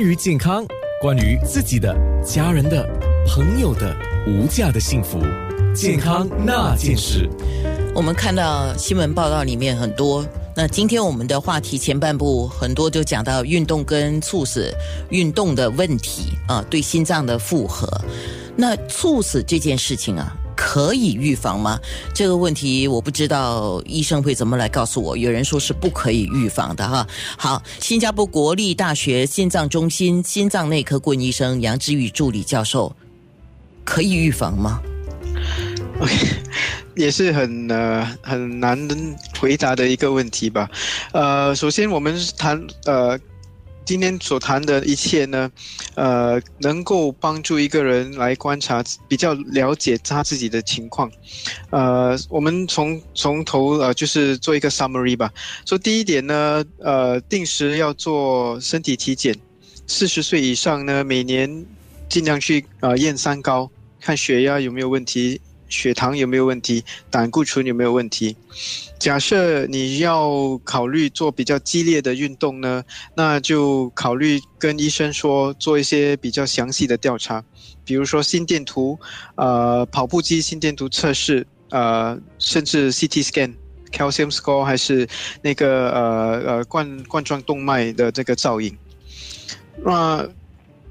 关于健康，关于自己的、家人的、朋友的无价的幸福，健康那件事。我们看到新闻报道里面很多。那今天我们的话题前半部很多就讲到运动跟猝死运动的问题啊，对心脏的负荷。那猝死这件事情啊。可以预防吗？这个问题我不知道医生会怎么来告诉我。有人说是不可以预防的哈。好，新加坡国立大学心脏中心心脏内科顾问医生杨志宇助理教授，可以预防吗？OK，也是很呃很难回答的一个问题吧。呃，首先我们谈呃。今天所谈的一切呢，呃，能够帮助一个人来观察，比较了解他自己的情况。呃，我们从从头呃，就是做一个 summary 吧。说第一点呢，呃，定时要做身体体检。四十岁以上呢，每年尽量去呃验三高，看血压有没有问题。血糖有没有问题？胆固醇有没有问题？假设你要考虑做比较激烈的运动呢，那就考虑跟医生说做一些比较详细的调查，比如说心电图，呃，跑步机心电图测试，呃，甚至 CT scan、calcium score，还是那个呃呃冠冠状动脉的这个造影。那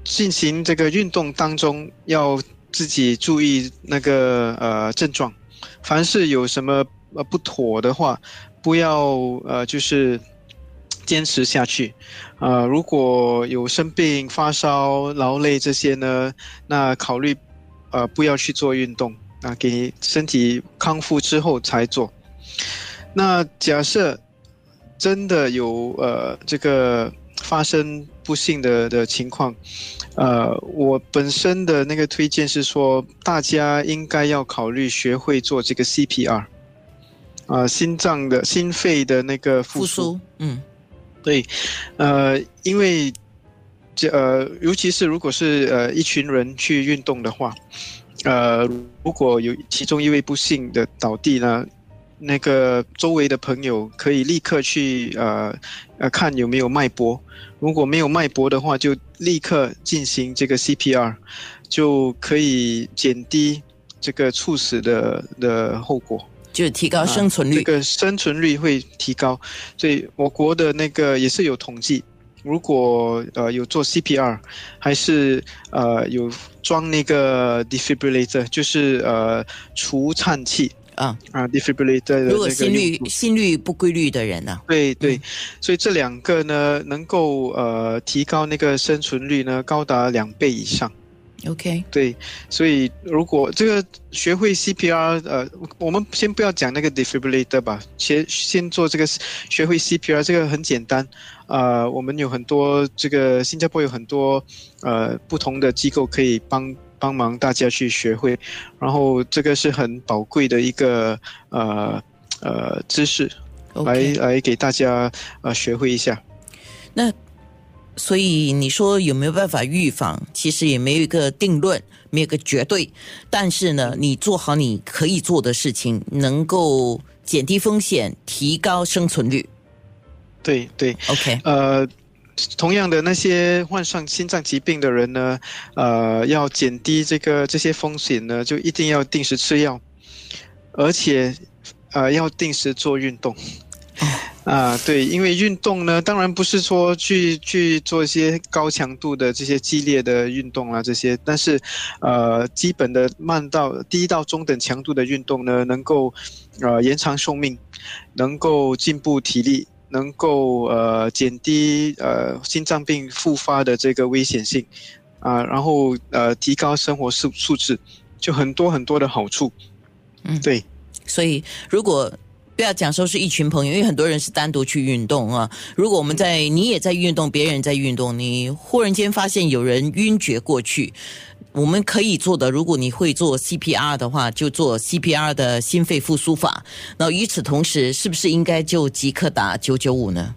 进行这个运动当中要。自己注意那个呃症状，凡是有什么呃不妥的话，不要呃就是坚持下去，呃如果有生病、发烧、劳累这些呢，那考虑呃不要去做运动。啊，给身体康复之后才做。那假设真的有呃这个发生不幸的的情况。呃，我本身的那个推荐是说，大家应该要考虑学会做这个 CPR，啊，心脏的心肺的那个复苏。嗯，对，呃，因为这呃，尤其是如果是呃一群人去运动的话，呃，如果有其中一位不幸的倒地呢，那个周围的朋友可以立刻去呃呃看有没有脉搏。如果没有脉搏的话，就立刻进行这个 CPR，就可以减低这个猝死的的后果，就提高生存率。这个生存率会提高，所以我国的那个也是有统计，如果呃有做 CPR，还是呃有装那个 defibrillator，就是呃除颤器。啊啊，defibrillator。如果心率心率不规律的人呢？对对，所以这两个呢，能够呃提高那个生存率呢，高达两倍以上。OK，对，所以如果这个学会 CPR，呃，我们先不要讲那个 defibrillator 吧，先先做这个学会 CPR，这个很简单。呃，我们有很多这个新加坡有很多呃不同的机构可以帮。帮忙大家去学会，然后这个是很宝贵的一个呃呃知识，来来给大家呃学会一下。那所以你说有没有办法预防？其实也没有一个定论，没有个绝对。但是呢，你做好你可以做的事情，能够减低风险，提高生存率。对对，OK，呃。同样的，那些患上心脏疾病的人呢，呃，要减低这个这些风险呢，就一定要定时吃药，而且，呃，要定时做运动。啊，对，因为运动呢，当然不是说去去做一些高强度的这些激烈的运动啊，这些，但是，呃，基本的慢到低到中等强度的运动呢，能够，呃，延长寿命，能够进步体力。能够呃减低呃心脏病复发的这个危险性，啊，然后呃提高生活素素质，就很多很多的好处。嗯，对。所以如果不要讲说是一群朋友，因为很多人是单独去运动啊。如果我们在你也在运动，别人在运动，你忽然间发现有人晕厥过去。我们可以做的，如果你会做 CPR 的话，就做 CPR 的心肺复苏法。那与此同时，是不是应该就即刻打九九五呢？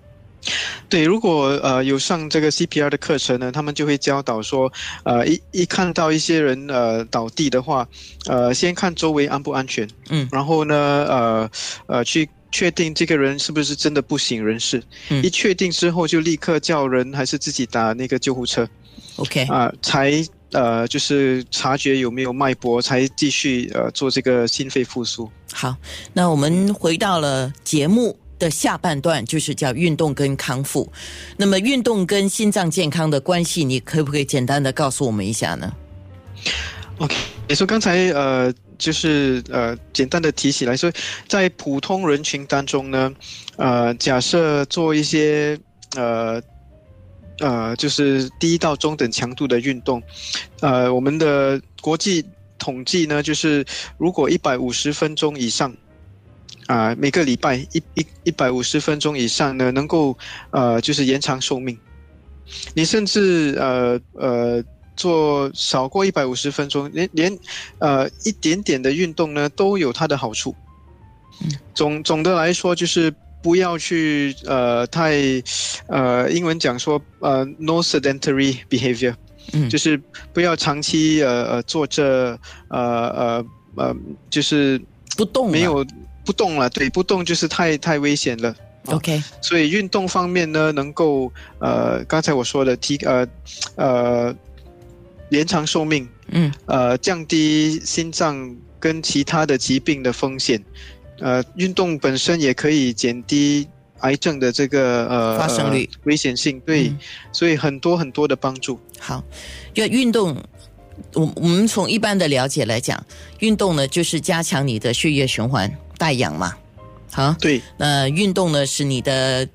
对，如果呃有上这个 CPR 的课程呢，他们就会教导说，呃一一看到一些人呃倒地的话，呃先看周围安不安全，嗯，然后呢呃呃去确定这个人是不是真的不省人事。嗯一确定之后，就立刻叫人还是自己打那个救护车 OK，啊、才呃就是察觉有没有脉搏，才继续呃做这个心肺复苏。好，那我们回到了节目的下半段，就是叫运动跟康复。那么运动跟心脏健康的关系，你可不可以简单的告诉我们一下呢？OK，你说刚才呃，就是呃，简单的提起来说，在普通人群当中呢，呃，假设做一些呃呃，就是低到中等强度的运动，呃，我们的国际统计呢，就是如果一百五十分钟以上。啊、每个礼拜一一一百五十分钟以上呢，能够呃，就是延长寿命。你甚至呃呃做少过一百五十分钟，连连呃一点点的运动呢都有它的好处。嗯总总的来说就是。不要去呃太呃英文讲说呃 no sedentary behavior，嗯。就是不要长期呃呃坐着呃呃呃就是不动没有不动了，对，不动就是太太危险了。OK，所以运动方面呢，能够呃，刚才我说的提呃呃延长寿命，嗯。呃降低心脏跟其他的疾病的风险，呃运动本身也可以减低癌症的这个呃发生率呃危险性，对，嗯所以很多很多的帮助。好，因为运动，我我们从一般的了解来讲，运动呢就是加强你的血液循环、带氧嘛。好，对，那运动呢是你的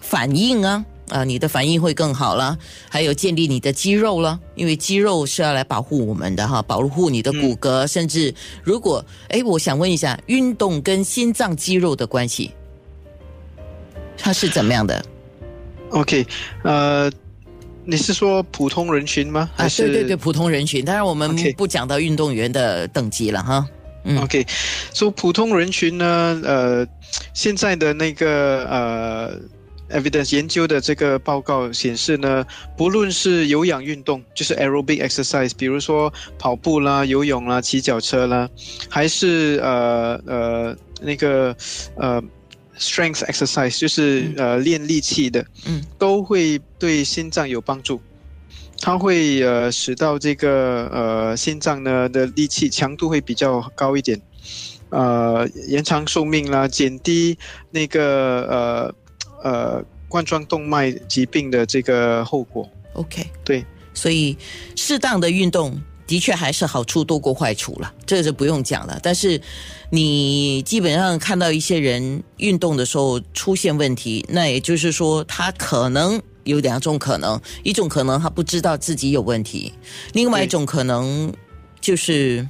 反应啊啊，你的反应会更好了，还有建立你的肌肉了，因为肌肉是要来保护我们的哈，保护你的骨骼，甚至如果哎，我想问一下，运动跟心脏肌肉的关系，它是怎么样的？OK，呃，你是说普通人群吗？啊，还是对对对，普通人群，当然我们不讲到运动员的等级了哈。嗯 OK，说、普通人群呢，呃，现在的那个呃 evidence 研究的这个报告显示呢，不论是有氧运动，就是 aerobic exercise，比如说跑步啦、游泳啦、骑脚车啦，还是呃呃那个呃 strength exercise，就是、呃练力气的，嗯，都会对心脏有帮助。它会呃使到这个呃心脏呢的力气强度会比较高一点，呃延长寿命啦，减低那个呃呃冠状动脉疾病的这个后果。OK，对，所以适当的运动的确还是好处多过坏处了，这就不用讲了。但是你基本上看到一些人运动的时候出现问题，那也就是说他可能。有两种可能，一种可能他不知道自己有问题，另外一种可能就是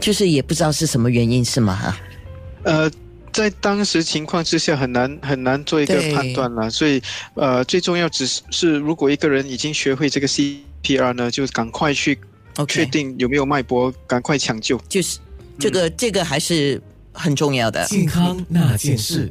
就是也不知道是什么原因，是吗？哈，呃，在当时情况之下很难很难做一个判断了，所以呃最重要只是是如果一个人已经学会这个 CPR 呢，就赶快去确定有没有脉搏，赶快抢救。就是这个、这个还是很重要的。健康那件事。